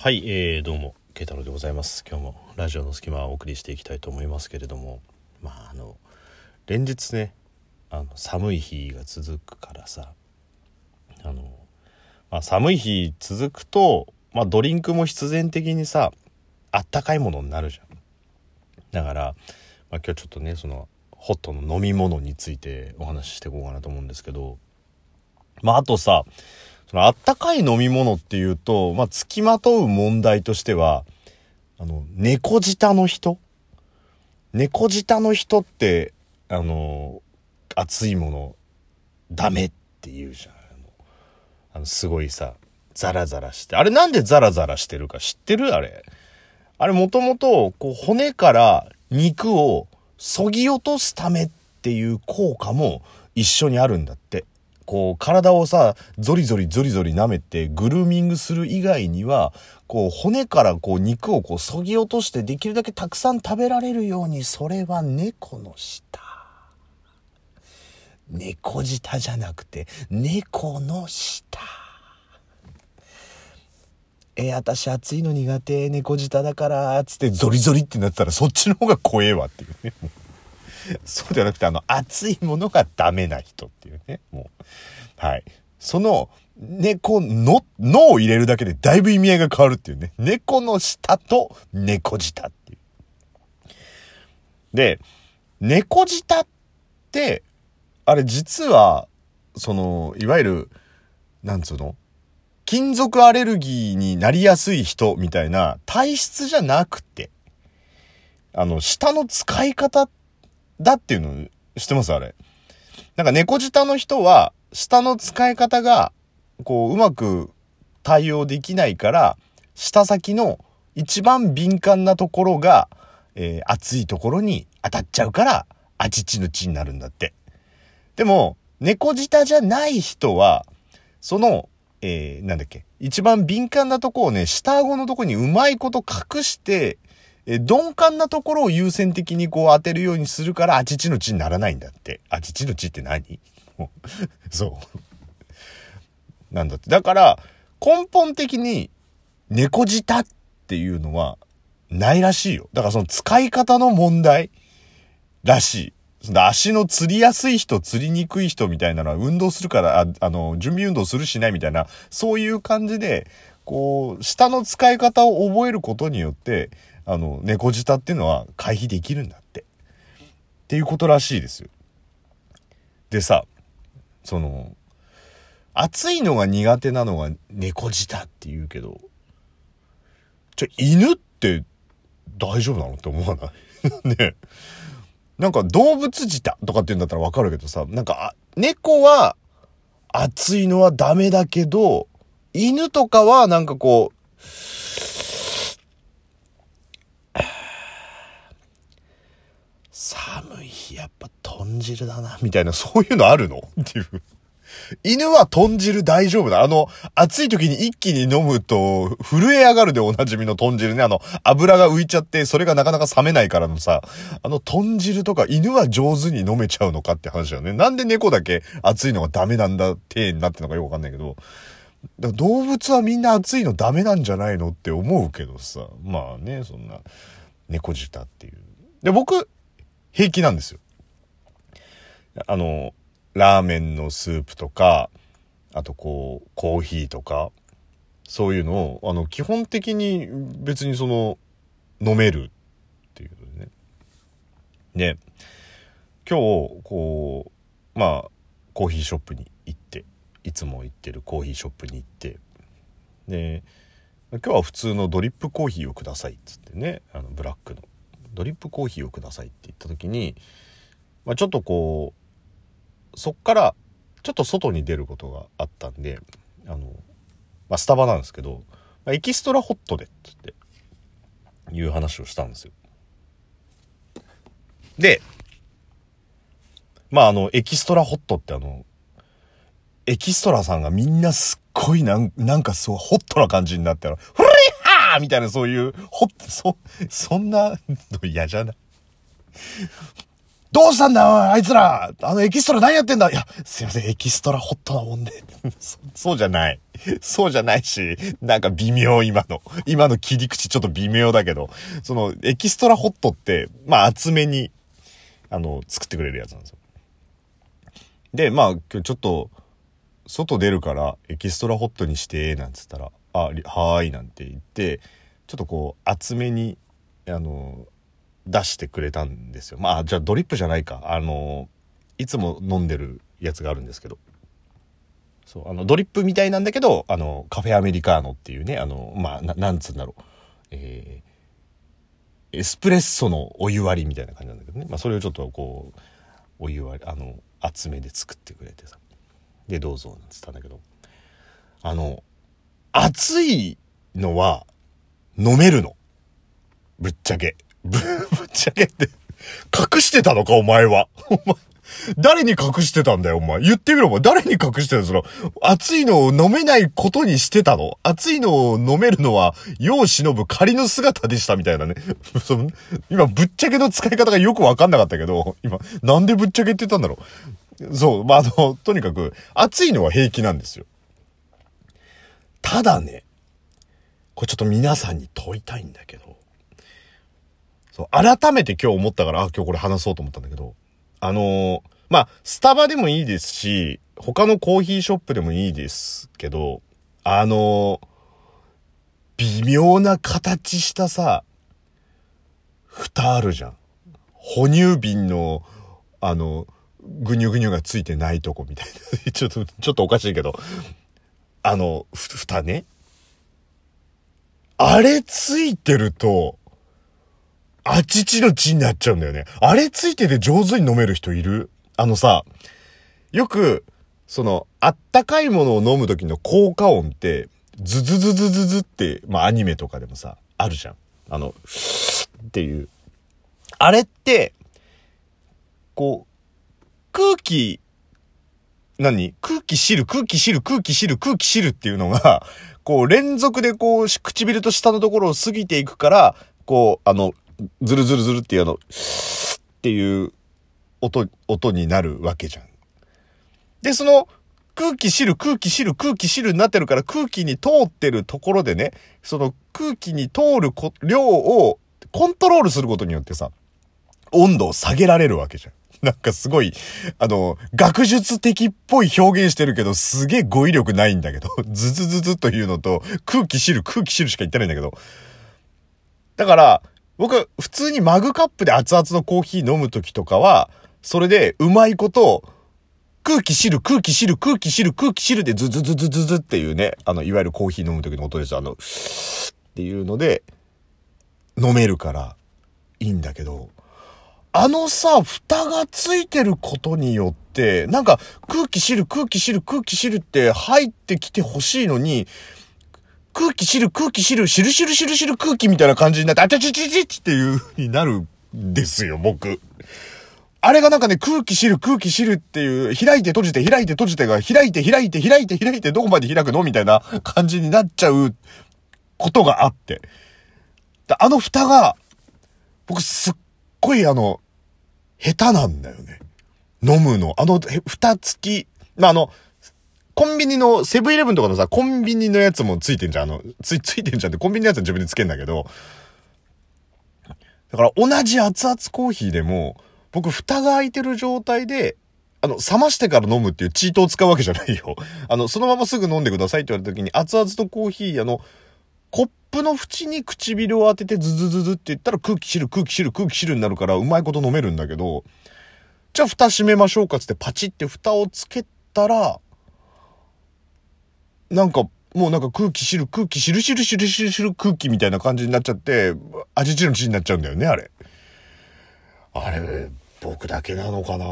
はい、えー、どうも慶太郎でございます。今日もラジオの隙間をお送りしていきたいと思いますけれどもまああの連日ねあの寒い日が続くからさあの、まあ、寒い日続くと、まあ、ドリンクも必然的にさあったかいものになるじゃん。だから、まあ、今日ちょっとねそのホットの飲み物についてお話ししていこうかなと思うんですけどまああとさそのあったかい飲み物っていうと、まあ、付きまとう問題としては、あの、猫舌の人？猫舌の人って、あの、熱いもの、ダメって言うじゃん。あの、すごいさ、ザラザラして。あれなんでザラザラしてるか知ってる？あれ。あれもともと、こう、骨から肉をそぎ落とすためっていう効果も一緒にあるんだって。こう体をさゾリゾリゾリゾリ舐めてグルーミングする以外にはこう骨からこう肉をこうそぎ落としてできるだけたくさん食べられるようにそれは猫の舌。猫舌じゃなくて猫の舌。えー、私暑いの苦手猫舌だからつってゾリゾリってなったらそっちの方が怖えわっていうね。そうじゃなくて、あの、熱いものがダメな人っていうね。もう。はい。その、猫の、脳を入れるだけでだいぶ意味合いが変わるっていうね。猫の舌と猫舌っていう。で、猫舌って、あれ実は、その、いわゆる、なんつうの？金属アレルギーになりやすい人みたいな体質じゃなくて、あの、舌の使い方っだっていうの知ってます？あれ。なんか猫舌の人は、舌の使い方が、こう、うまく対応できないから、舌先の一番敏感なところが、えー、熱いところに当たっちゃうから、あちちのちになるんだって。でも、猫舌じゃない人は、その、えー、なんだっけ、一番敏感なとこをね、下顎のとこにうまいこと隠して、え、鈍感なところを優先的にこう当てるようにするから、あちちのちにならないんだって。あちちのちって何？そう。なんだって。だから、根本的に、猫舌っていうのは、ないらしいよ。だからその使い方の問題らしい。足の釣りやすい人、釣りにくい人みたいなのは運動するから、ああの、準備運動するしないみたいな、そういう感じで、こう、舌の使い方を覚えることによって、あの、猫舌っていうのは回避できるんだって。っていうことらしいですよ。でさ、その、暑いのが苦手なのが猫舌って言うけど、ちょ、犬って大丈夫なのって思わない？ねなんか動物舌とかって言うんだったらわかるけどさ、なんか、猫は暑いのはダメだけど、犬とかはなんかこう、寒い日やっぱ豚汁だな、みたいな、そういうのあるの？っていう。犬は豚汁大丈夫だ。あの、暑い時に一気に飲むと、震え上がるでおなじみの豚汁ね。あの、油が浮いちゃって、それがなかなか冷めないからのさ、あの豚汁とか犬は上手に飲めちゃうのかって話だよね。なんで猫だけ暑いのがダメなんだ、体になってるのかよくわかんないけど。だ動物はみんな暑いのダメなんじゃないのって思うけどさ。まあね、そんな、猫舌っていう。で、僕、平気なんですよ。あの、ラーメンのスープとか、あとこう、コーヒーとか、そういうのを、あの、基本的に別にその、飲めるっていうことでね。で、今日、こう、まあ、コーヒーショップに行って、いつも行ってるコーヒーショップに行って、で、今日は普通のドリップコーヒーをくださいっつってね、あの、ブラックの。ドリップコーヒーをくださいって言った時に、まあ、ちょっとこうそっからちょっと外に出ることがあったんであの、まあ、スタバなんですけど、まあ、エキストラホットでっていう話をしたんですよ。でまああの extra hot ってあのエキストラさんがみんなすっごいなんなんかそうホットな感じになったら「フリーハー!」みたいなそういうホッそそんなの嫌じゃない？どうしたんだおい、あいつらあのエキストラ何やってんだいや、すいません、 extra hot なもんで。そそうじゃない。そうじゃないし、なんか微妙、今の。今の切り口ちょっと微妙だけど、その、エキストラホットって、まあ、厚めに、あの、作ってくれるやつなんですよ。で、まあ、今日ちょっと、外出るから、エキストラホットにして、なんつったら、あ、はーい、なんて言って、ちょっとこう、厚めに、あの、出してくれたんですよ。まあ、じゃあドリップじゃないか。あの、いつも飲んでるやつがあるんですけど。そう、あの、ドリップみたいなんだけど、あの、カフェアメリカーノっていうね、あの、まあ、なんつうんだろう。えー、エスプレッソのお湯割りみたいな感じなんだけどね。まあ、それをちょっとこう、お湯割り、あの、厚めで作ってくれてさ。で、どうぞ、なんつったんだけど。あの、熱いのは飲めるの。ぶっちゃけ。ぶ、ぶっちゃけって、隠してたのか、お前は。お前、誰に隠してたんだよ、お前。言ってみろ、お前。誰に隠してたの？その、熱いのを飲めないことにしてたの？熱いのを飲めるのは、世を忍ぶ仮の姿でした、みたいなね。その今、ぶっちゃけの使い方がよくわかんなかったけど、今、なんでぶっちゃけって言ったんだろう？そう、まあ、あの、とにかく、熱いのは平気なんですよ。ただね、これちょっと皆さんに問いたいんだけど、そう、改めて今日思ったから、あ、今日これ話そうと思ったんだけど、あのー、まあ、スタバでもいいですし、他のコーヒーショップでもいいですけど、あのー、微妙な形したさ、蓋あるじゃん。哺乳瓶の、あの、ぐにゅぐにゅがついてないとこみたいな。ちょっと、ちょっとおかしいけど、あの、ふ、蓋ね。あれついてると、あちちのちになっちゃうんだよね。あれついてて上手に飲める人いる？あのさ、よく、その、あったかいものを飲む時の効果音って、ズズズズズズって、まあアニメとかでもさ、あるじゃん。あの、っていう。あれって、こう、空気、何？空気汁、空気汁、空気汁、空気汁っていうのが、こう連続でこう唇と下のところを過ぎていくから、こう、あの、ズルズルズルっていうあの、っていう音、音になるわけじゃん。で、その、空気汁、空気汁、空気汁になってるから空気に通ってるところでね、その空気に通る量をコントロールすることによってさ、温度を下げられるわけじゃん。なんかすごい、あの、学術的っぽい表現してるけど、すげえ語彙力ないんだけど、ズズズズというのと、空気汁、空気汁しか言ってないんだけど。だから、僕、普通にマグカップで熱々のコーヒー飲む時とかは、それでうまいこと、空気汁、空気汁、空気汁、空気汁でズズズズズズっていうね、あの、いわゆるコーヒー飲む時の音です。あの、っていうので、飲めるからいいんだけど、あのさ、蓋がついてることによって、なんか空気汁、空気汁、空気汁って入ってきてほしいのに、空気知る、空気知る、知る知る知る知る空気みたいな感じになって、あちゃちちちちっていう風になるんですよ、僕。あれがなんかね、空気知る、空気知るっていう、開いて閉じて、開いて閉じてが、開いて開いて開いて開いて、どこまで開くのみたいな感じになっちゃうことがあって。あの蓋が、僕すっごいあの、下手なんだよね。飲むの。あの、蓋付き。まあ、あの、コンビニの、セブンイレブンとかのさ、コンビニのやつもついてんじゃん。あの、つ、ついてんじゃんって、コンビニのやつは自分でつけんだけど、だから同じ熱々コーヒーでも、僕蓋が開いてる状態で、あの、冷ましてから飲むっていうチートを使うわけじゃないよ。あの、そのまますぐ飲んでくださいって言われた時に、熱々とコーヒー、あの、コップの縁に唇を当ててズズズズって言ったら空気汁、空気汁、空気汁になるからうまいこと飲めるんだけど、じゃあ蓋閉めましょうかつってパチって蓋をつけたら、なんか、もうなんか空気知る、空気知る知る知る知る知る空気みたいな感じになっちゃって、味知の血になっちゃうんだよね、あれ。あれ、僕だけなのかな？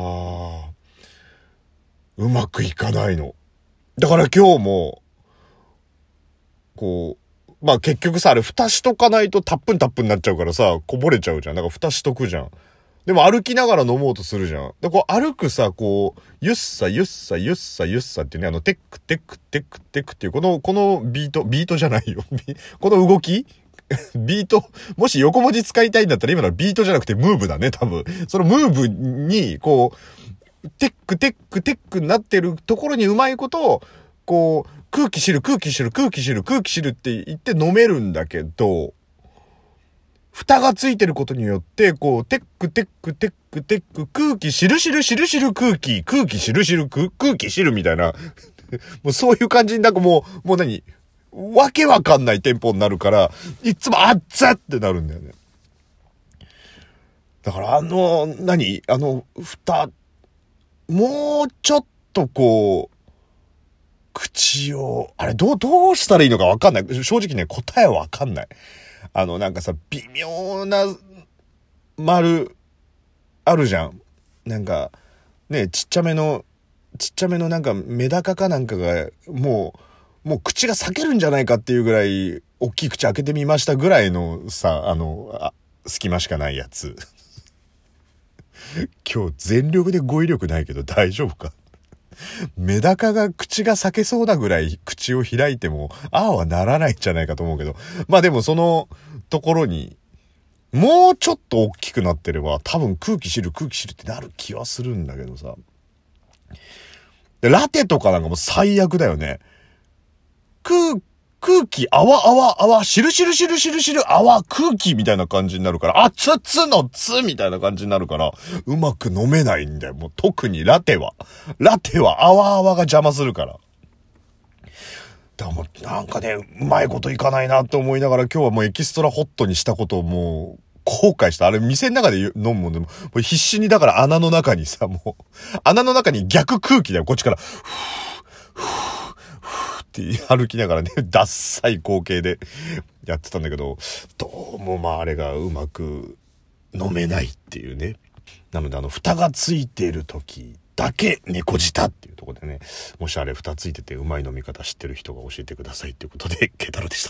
うまくいかないの。だから今日も、こう、まあ結局さ、あれ蓋しとかないとタップンタップンになっちゃうからさ、こぼれちゃうじゃん。だか蓋しとくじゃん。でも歩きながら飲もうとするじゃん。で、こう歩くさ、こう、ゆっさゆっさゆっさゆっさってね、あの、テックテックテックテックっていう、この、このビート、ビートじゃないよ。この動き？ビート、もし横文字使いたいんだったら今のはビートじゃなくてムーブだね、多分。そのムーブに、こう、テックテックテックになってるところにうまいことを、こう、空気知る空気知る空気知る空気知るって言って飲めるんだけど、蓋がついてることによって、こう、テックテックテックテック、空気知る知る知る知る空気、空気知る知る空気知るみたいな、もうそういう感じになんかもう、もう何？わけわかんないテンポになるから、いつもあっつってなるんだよね。だからあの、何？あの、蓋、もうちょっとこう、口を、あれどう、どうしたらいいのかわかんない。正直ね、答えわかんない。あの、なんかさ、微妙な丸、あるじゃん。なんか、ね、ちっちゃめの、ちっちゃめのなんかメダカかなんかが、もう、もう口が裂けるんじゃないかっていうぐらい、大きい口開けてみましたぐらいのさ、あの、あ隙間しかないやつ。今日全力で語彙力ないけど大丈夫か？メダカが口が裂けそうなぐらい口を開いても、ああはならないんじゃないかと思うけど。まあでもそのところに、もうちょっと大きくなってれば、多分空気知る空気知るってなる気はするんだけどさ。で、ラテとかなんかもう最悪だよね。空空気、泡、泡、泡、しるしるしるしるしる、泡、空気みたいな感じになるから、あつつのつみたいな感じになるから、うまく飲めないんだよ。もう特にラテは。ラテは泡泡が邪魔するから。でもなんかね、うまいこといかないなって思いながら今日はもうエキストラホットにしたことをもう、後悔した。あれ店の中で飲むもんでも、もう必死にだから穴の中にさ、もう、穴の中に逆空気だよ。こっちから、ふぅ、って歩きながらね、ダッサい光景で やってたんだけど、どうもまああれがうまく飲めないっていうね。なのであの、蓋がついてる時だけ猫舌っていうとこでね、もしあれ蓋ついててうまい飲み方知ってる人が教えてくださいっていうことで、ケタロでした。